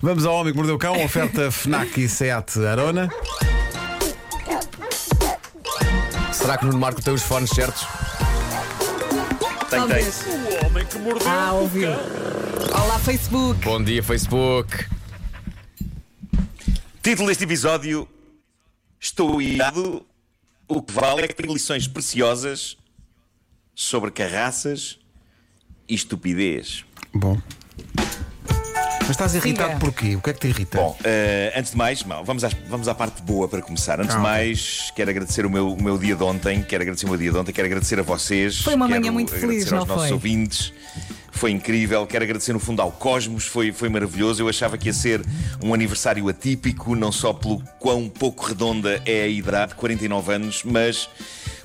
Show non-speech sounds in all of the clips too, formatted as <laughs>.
Vamos ao Homem que Mordeu o Cão, oferta FNAC e SEAT Arona. Será que o Nuno Marco tem os fones certos? Tem, tem. Talvez. Ah, ouviu. Olá, Facebook. Bom dia, Facebook. Título deste episódio: Estou irado. O que vale é que tenho lições preciosas sobre carraças e estupidez. Bom. Mas estás irritado porquê? O que é que te irrita? Bom, eh, antes de mais, vamos, às- vamos à parte boa para começar. Antes de mais, quero agradecer o meu, o meu dia de ontem. Quero agradecer o meu dia de ontem. Quero agradecer a vocês. Foi uma manhã muito feliz, agradecer aos não nossos foi? ouvintes. Foi incrível. Quero agradecer no fundo ao Cosmos. Foi, foi maravilhoso. Eu achava que ia ser um aniversário atípico, não só pelo quão pouco redonda é a idade, 49 anos, mas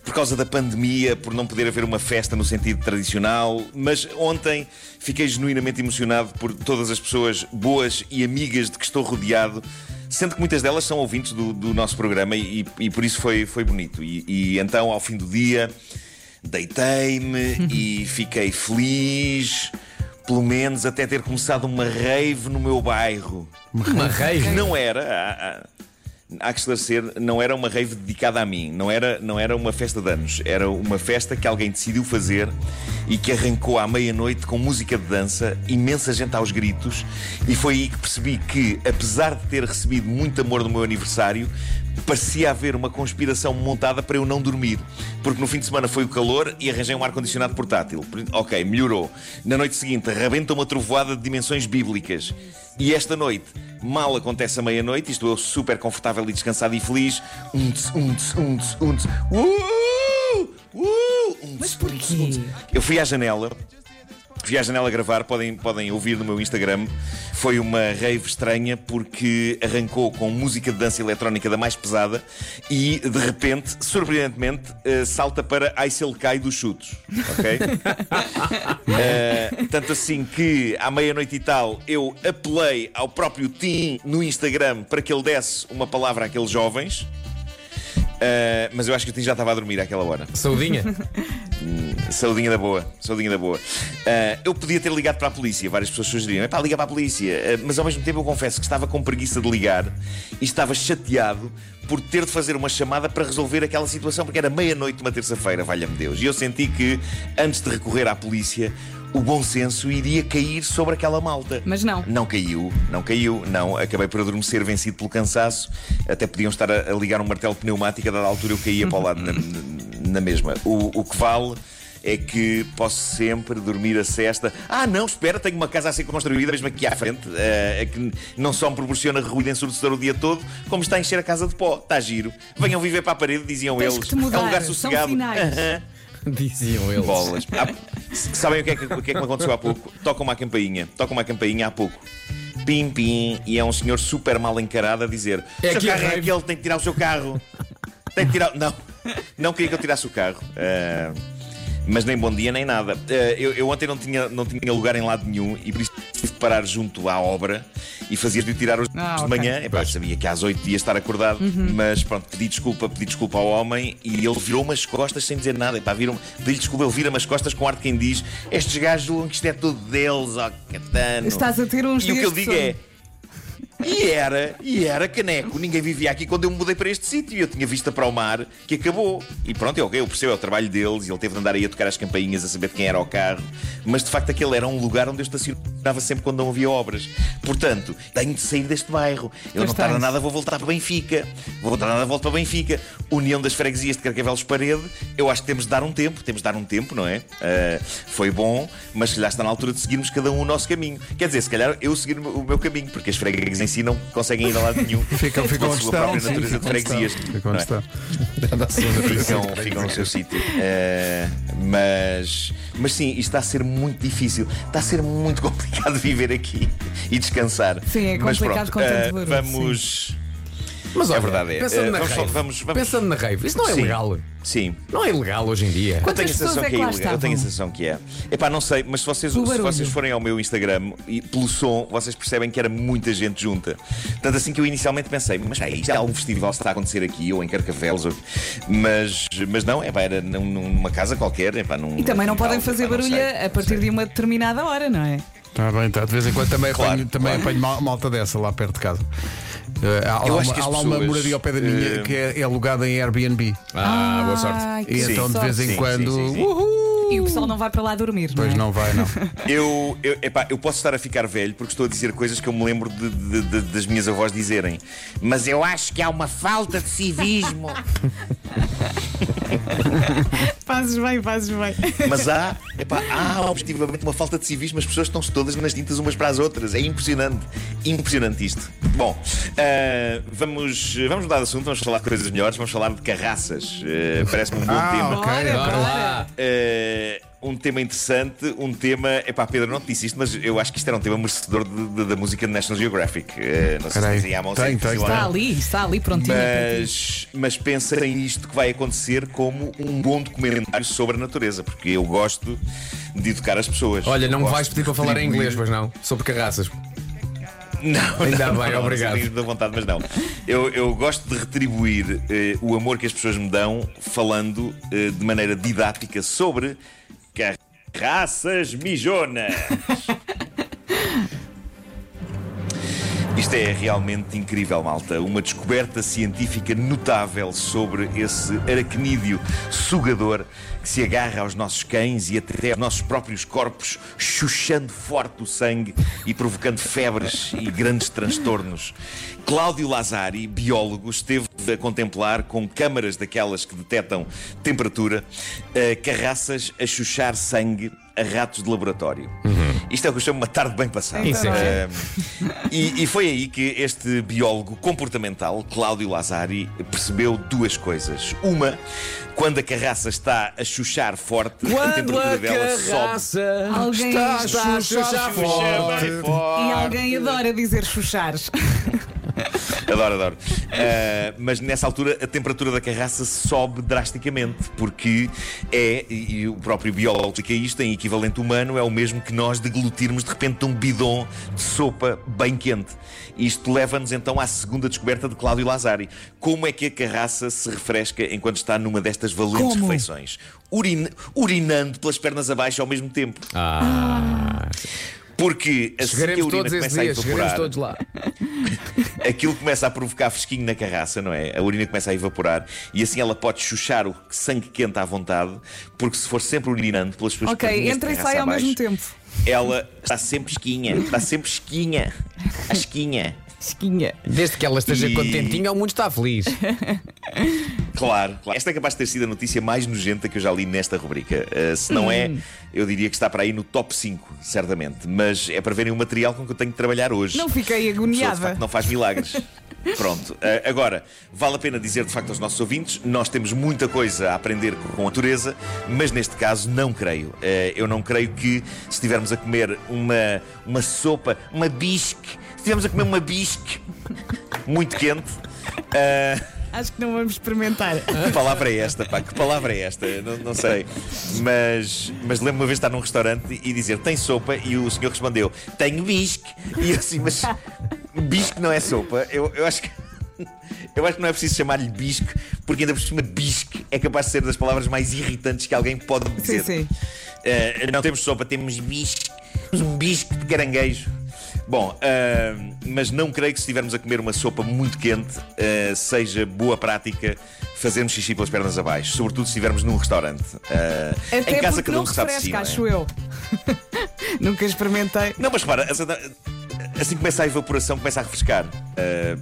por causa da pandemia, por não poder haver uma festa no sentido tradicional. Mas ontem fiquei genuinamente emocionado por todas as pessoas boas e amigas de que estou rodeado. Sendo que muitas delas são ouvintes do, do nosso programa e, e por isso foi, foi bonito. E, e então, ao fim do dia, deitei-me <laughs> e fiquei feliz, pelo menos até ter começado uma rave no meu bairro. Uma rave. Não era. há- há- Há que esclarecer, não era uma rave dedicada a mim, não era, não era uma festa de anos, era uma festa que alguém decidiu fazer e que arrancou à meia-noite com música de dança, imensa gente aos gritos, e foi aí que percebi que, apesar de ter recebido muito amor no meu aniversário, parecia haver uma conspiração montada para eu não dormir. Porque no fim de semana foi o calor e arranjei um ar-condicionado portátil. Por- Ok, melhorou. Na noite seguinte, rebenta uma trovoada de dimensões bíblicas. E esta noite, mal acontece a meia-noite, estou eu super confortável e descansado e feliz. Unts, unts, unts, unts. Uh! Uh! Unts, Mas unts, porquê? unts. Eu fui à janela. Fui à janela gravar, podem, podem ouvir no meu Instagram. Foi uma rave estranha porque arrancou com música de dança eletrónica da mais pesada e, de repente, surpreendentemente, eh, salta para Ai Se Ele Cai dos chutos. Ok? <laughs> Eh, tanto assim que, à meia-noite e tal, eu apelei ao próprio Tim no Instagram para que ele desse uma palavra àqueles jovens. Eh, mas eu acho que o Tim já estava a dormir àquela hora. Saudinha. Saudinha da boa, saudinha da boa. Ah, eu podia ter ligado para a polícia, várias pessoas sugeriram, é pá, liga para a polícia. Ah, mas ao mesmo tempo eu confesso que estava com preguiça de ligar e estava chateado por ter de fazer uma chamada para resolver aquela situação, porque era meia-noite de uma terça-feira, valha-me Deus. E eu senti que, antes de recorrer à polícia, o bom senso iria cair sobre aquela malta. Mas não. Não caiu, não caiu, não. Acabei por adormecer vencido pelo cansaço. Até podiam estar a, ligar um martelo pneumático, a dada altura eu caía para o lado na, na mesma. O, o que vale é que posso sempre dormir a cesta. Ah, não, espera, tenho uma casa a ser construída, mesmo aqui à frente, é que não só me proporciona ruído ensurdecedor o dia todo, como está a encher a casa de pó. Está giro. Venham viver para a parede, diziam Tens eles. que te mudar, é um lugar são sossegado. finais. <laughs> Diziam eles. Bolas. Há- Sabem o que, é que, o que é que me aconteceu há pouco? Toca uma campainha. Toca uma campainha há pouco. Pim, pim. E é um senhor super mal encarado a dizer: É O seu carro é rave." aquele, tem que tirar o seu carro. Tem que tirar. Não. Não queria que eu tirasse o carro. Ah, mas nem bom dia nem nada. Ah, eu, eu ontem não tinha, não tinha lugar em lado nenhum e por isso tive de parar junto à obra e fazia-lhe tirar os Ah, de ok. manhã. Epá, eu sabia que às 8 ia estar acordado, mas pronto, pedi desculpa, pedi desculpa ao homem e ele virou-me as costas sem dizer nada. Epá, virou pedi desculpa, ele vira-me as costas com ar de quem diz: Estes gajos julgam que isto é tudo deles, ó catano. Estás a ter uns E o que eu digo é. E era, e era caneco. Ninguém vivia aqui quando eu me mudei para este sítio. Eu tinha vista para o mar que acabou. E pronto, ok, eu percebo, é o trabalho deles. E ele teve de andar aí a tocar as campainhas a saber de quem era o carro. Mas de facto aquele era um lugar onde eu estacionava sempre quando não havia obras. Portanto, tenho de sair deste bairro. Eu não tarda nada, vou voltar para Benfica. Vou voltar nada, volto para Benfica. União das Freguesias de Carcavelos Parede. Eu acho que temos de dar um tempo. Temos de dar um tempo, não é? Ah, foi bom, mas se já está na altura de seguirmos cada um o nosso caminho. Quer dizer, se calhar eu seguir o meu caminho, porque as freguesias em si não conseguem ir a lado nenhum. <laughs> Ficam, ficam a sua própria sim, natureza de freguesias. Ficam onde é? estão. ficam, ficam no seu sítio. Eh, mas, mas sim, isto está a ser muito difícil. Está a ser muito complicado <laughs> viver aqui e descansar. Sim, é Mas complicado pronto, com tanto eh, barulho, Vamos. Mas olha, verdade, é. Pensando Eh, na vamos rave. vamos- vamos- Pensando na rave. Isso não é Sim. legal. Sim. Não é ilegal hoje em dia. Eu tenho a Quantas sensação pessoas é que é lá ilegal. Eu tenho a sensação que é. Epá, não sei, mas se vocês, se barulho. vocês forem ao meu Instagram e pelo som, vocês percebem que era muita gente junta. Tanto assim que eu inicialmente pensei, mas é, isto é algum festival que está a acontecer aqui ou em Carcavelos. Ou... Mas, mas não, epá, era num- numa casa qualquer. Epá, num, E também não podem fazer epá, não barulho sei, a partir de uma determinada hora, não é? Está bem, está. De vez em quando também Claro, apanho, também claro. apanho mal- malta dessa lá perto de casa. Eh, há, Eu lá acho uma, há lá uma moradia ao pé da minha eh, que é, é alugada em Airbnb. Ah, boa sorte. Ai, que E Sim. então de vez em Sim, quando. sim, sim, sim. Uhul! E o pessoal não vai para lá dormir, Pois não é? não vai, não. <laughs> Eu, eu, epá, eu posso estar a ficar velho porque estou a dizer coisas que eu me lembro de- de- de- das minhas avós dizerem. Mas eu acho que há uma falta de civismo. <laughs> <laughs> Fazes bem, fazes bem. Mas há, epá, há objetivamente uma falta de civismo. As pessoas estão todas nas tintas umas para as outras. É impressionante. Impressionante isto. Bom, ah, vamos, vamos mudar de assunto. Vamos falar de coisas melhores. Vamos falar de carraças. Ah, Parece-me um bom Ah, tema. ok, Bora, um tema interessante, um tema. Epá, Pedro, não te disse isto, mas eu acho que isto era um tema merecedor de- de- da música de National Geographic. Eh, não sei Peraí. se dizem à mão Tem, se é tem, tem. Está ali, está ali prontinho. Mas, mas pensem nisto que vai acontecer como um bom documentário sobre a natureza, porque eu gosto de educar as pessoas. Olha, não me vais pedir para falar em inglês, pois não? Sobre carraças. Não, Ainda não, bem, não, obrigado. Não, da vontade, mas não. Eu, eu gosto de retribuir eh, o amor que as pessoas me dão falando eh, de maneira didática sobre carraças mijonas. <laughs> Isto é realmente incrível, malta. Uma descoberta científica notável sobre esse aracnídeo sugador que se agarra aos nossos cães e até aos nossos próprios corpos, chuchando forte o sangue e provocando febres e grandes transtornos. Cláudio Lazari, biólogo, esteve a contemplar com câmaras daquelas que detectam temperatura eh, carraças a chuchar sangue a ratos de laboratório. Isto é o que eu chamo uma tarde bem passada. Isso é. Eh, e, e foi aí que este biólogo comportamental, Cláudio Lazari, percebeu duas coisas. Uma, quando a carraça está a chuchar forte, a Quando temperatura a dela sobe. carraça Alguém está, está a chuchar forte. E alguém adora dizer chuchares. <laughs> Adoro, adoro. Uh, mas nessa altura a temperatura da carraça sobe drasticamente, porque é, e o próprio biólogo explica isto, em equivalente humano, é o mesmo que nós deglutirmos de repente um bidon de sopa bem quente. Isto leva-nos então à segunda descoberta de Cláudio Lazari. Como é que a carraça se refresca enquanto está numa destas valentes Como? refeições? Urin- urinando pelas pernas abaixo ao mesmo tempo. Ah, Porque assim que a chegaremos urina começa a dia, chegaremos evaporar, todos lá. <laughs> aquilo começa a provocar fresquinho na carraça, não é? A urina começa a evaporar e assim ela pode chuchar o sangue quente à vontade, porque se for sempre urinando pelas suas ok, entra e sai ao abaixo, mesmo tempo. Ela está sempre esquinha, está sempre esquinha. A esquinha. Esquinha. Desde que ela esteja E- contentinha, o mundo está feliz. <laughs> Claro, claro. Esta é capaz de ter sido a notícia mais nojenta que eu já li nesta rubrica. Uh, se não é, eu diria que está para aí no top 5, certamente. Mas é para verem o material com que eu tenho de trabalhar hoje. Não fiquei A pessoa, de agoniada. facto, não faz milagres. <laughs> Pronto, uh, agora, vale a pena dizer de facto aos nossos ouvintes: nós temos muita coisa a aprender com a natureza, mas neste caso não creio. Uh, eu não creio que se estivermos a comer uma, uma sopa, uma bisque, se estivermos a comer uma bisque muito quente. uh, Acho que não vamos experimentar. que palavra é esta, pá? Que palavra é esta? Não, não sei. Mas, mas lembro-me uma vez de estar num restaurante e dizer tem sopa e o senhor respondeu tenho bisque. E eu assim, mas bisque não é sopa. Eu, eu acho que. Eu acho que não é preciso chamar-lhe bisque, porque ainda por cima bisque é capaz de ser das palavras mais irritantes que alguém pode dizer. sim. Eh, não temos sopa, temos bisque. Temos um bisque de caranguejo. Bom, ah, mas não creio que se estivermos a comer uma sopa muito quente ah, seja boa prática fazermos xixi pelas pernas abaixo, sobretudo se estivermos num restaurante. Até em casa cada não um sabe de si, é? acho eu. <laughs> Nunca experimentei. Não, mas repara, assim- começa a evaporação, começa a refrescar.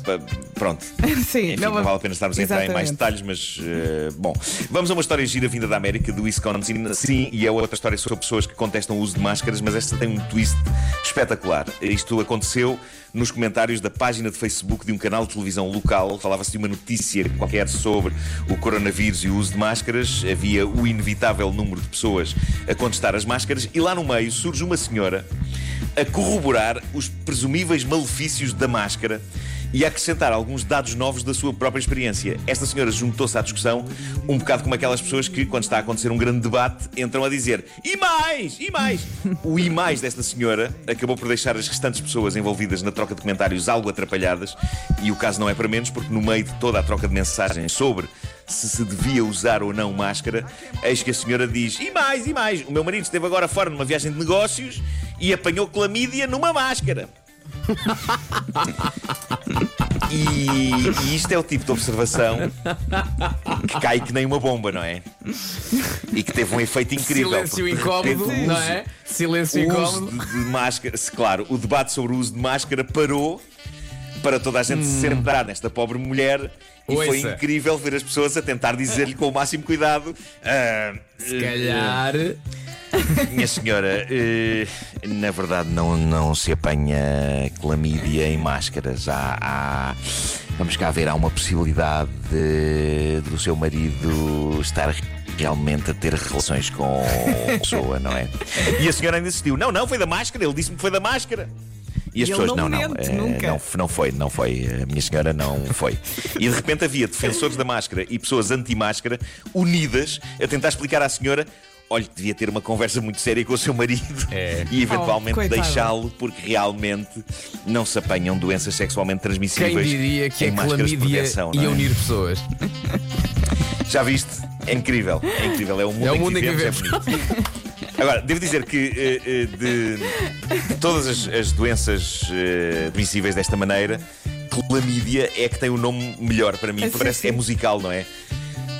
Pa- pronto. <laughs> Sim, Enfim, não, va- vale a pena estarmos a entrar em mais detalhes, mas eh, bom. Vamos a uma história gira vinda da América, do Wisconsin. Sim, e é outra história sobre pessoas que contestam o uso de máscaras, mas esta tem um twist espetacular. Isto aconteceu nos comentários da página de Facebook de um canal de televisão local. Falava-se de uma notícia qualquer sobre o coronavírus e o uso de máscaras. Havia o inevitável número de pessoas a contestar as máscaras, e lá no meio surge uma senhora a corroborar os presumíveis malefícios da máscara e acrescentar alguns dados novos da sua própria experiência. Esta senhora juntou-se à discussão um bocado como aquelas pessoas que, quando está a acontecer um grande debate, entram a dizer e mais, e mais. O e mais desta senhora acabou por deixar as restantes pessoas envolvidas na troca de comentários algo atrapalhadas, e o caso não é para menos, porque no meio de toda a troca de mensagens sobre se se devia usar ou não máscara, eis que a senhora diz: E mais, e mais, o meu marido esteve agora fora numa viagem de negócios e apanhou clamídia numa máscara. E, e isto é o tipo de observação que cai que nem uma bomba, não é? E que teve um efeito incrível. Silêncio incómodo, repente o não uso- é? Silêncio uso incómodo. de, de máscara, claro, o debate sobre o uso de máscara parou para toda a gente se centrar nesta pobre mulher. E foi Ouça. incrível ver as pessoas a tentar dizer-lhe com o máximo cuidado: "Ah, Se calhar. Minha senhora, eh, na verdade não, não se apanha clamídia em máscaras. Há, há- vamos cá ver, há uma possibilidade de- do seu marido estar realmente a ter relações com a pessoa, não é? E a senhora ainda insistiu: não, não, foi da máscara, ele disse-me que foi da máscara. E as Ele pessoas, não não, não, mente, eh, nunca. não, não foi, não foi, a minha senhora não foi. E de repente havia defensores da máscara e pessoas anti-máscara unidas a tentar explicar à senhora. Olha, devia ter uma conversa muito séria com o seu marido É. e eventualmente Oh, deixá-lo, porque realmente não se apanham doenças sexualmente transmissíveis. Quem diria que em a máscaras de clamídia ia é? unir pessoas? <laughs> Já viste? É incrível, é incrível. É o mundo, É o em, mundo que em que vivemos, é bonito. Agora, devo dizer que eh, eh, de, de todas as, as doenças eh, transmissíveis desta maneira, clamídia é que tem o nome melhor para mim. Sim, parece que é sim. musical, não é?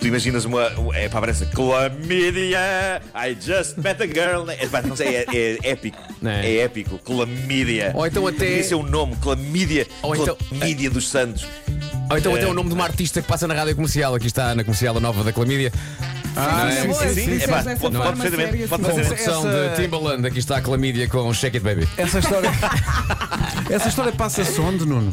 Tu imaginas uma. É pá, parece Clamídia, I just met a girl. É, pá, não sei, é, é épico. É? É épico. Clamídia. Ou então até- Devia ser o nome, Clamídia. Ou então- Clamídia dos Santos. Ou então até É. o nome de uma artista que passa na rádio comercial. Aqui está na comercial a nova da Clamídia. Ah, Sim, sim, sim, sim. dessa pode- forma pode perfeitamente- pode fazer- produção essa- de Timbaland. Aqui está a Clamídia com Shake It Baby. Essa história. Essa história passa-se onde, Nuno?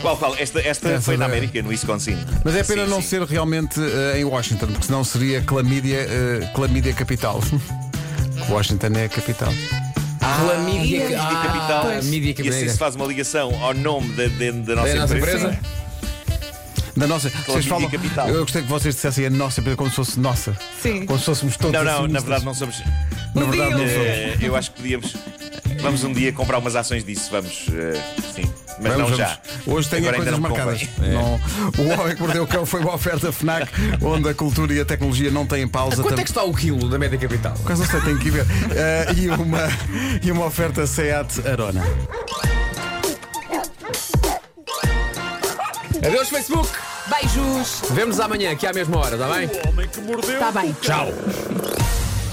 Qual, qual? Esta, esta Essa foi na América, no Wisconsin. Mas é pena Sim, não sim. ser realmente eh, em Washington, porque senão seria Clamídia, eh, Clamídia Capital. <laughs> Washington é a capital. Clamídia Mídia ah, Capital. Mídia E assim se faz uma ligação ao nome da, da- da nossa, Da nossa empresa. empresa? Da nossa. Vocês falam, Capital. eu gostei que vocês dissessem a nossa empresa como se fosse nossa. Sim. Como se fôssemos todos Não, não, na verdade não somos. Na verdade não Podiam. somos. Eh, eu acho que podíamos. Vamos um dia comprar umas ações disso, vamos. eh, sim. Mas Vamos, não vamos. já. Hoje tenho Agora coisas marcadas. convém. Não. O Homem que Mordeu o Cão foi uma oferta FNAC, onde a cultura e a tecnologia não têm pausa. Quanto Tam- é que está o quilo da média capital? Por não sei, tenho que ver. Eh, e, uma, e uma oferta SEAT Arona. Adeus, Facebook. Beijos. Vemos amanhã, aqui à mesma hora, está bem? Está bem. Tchau.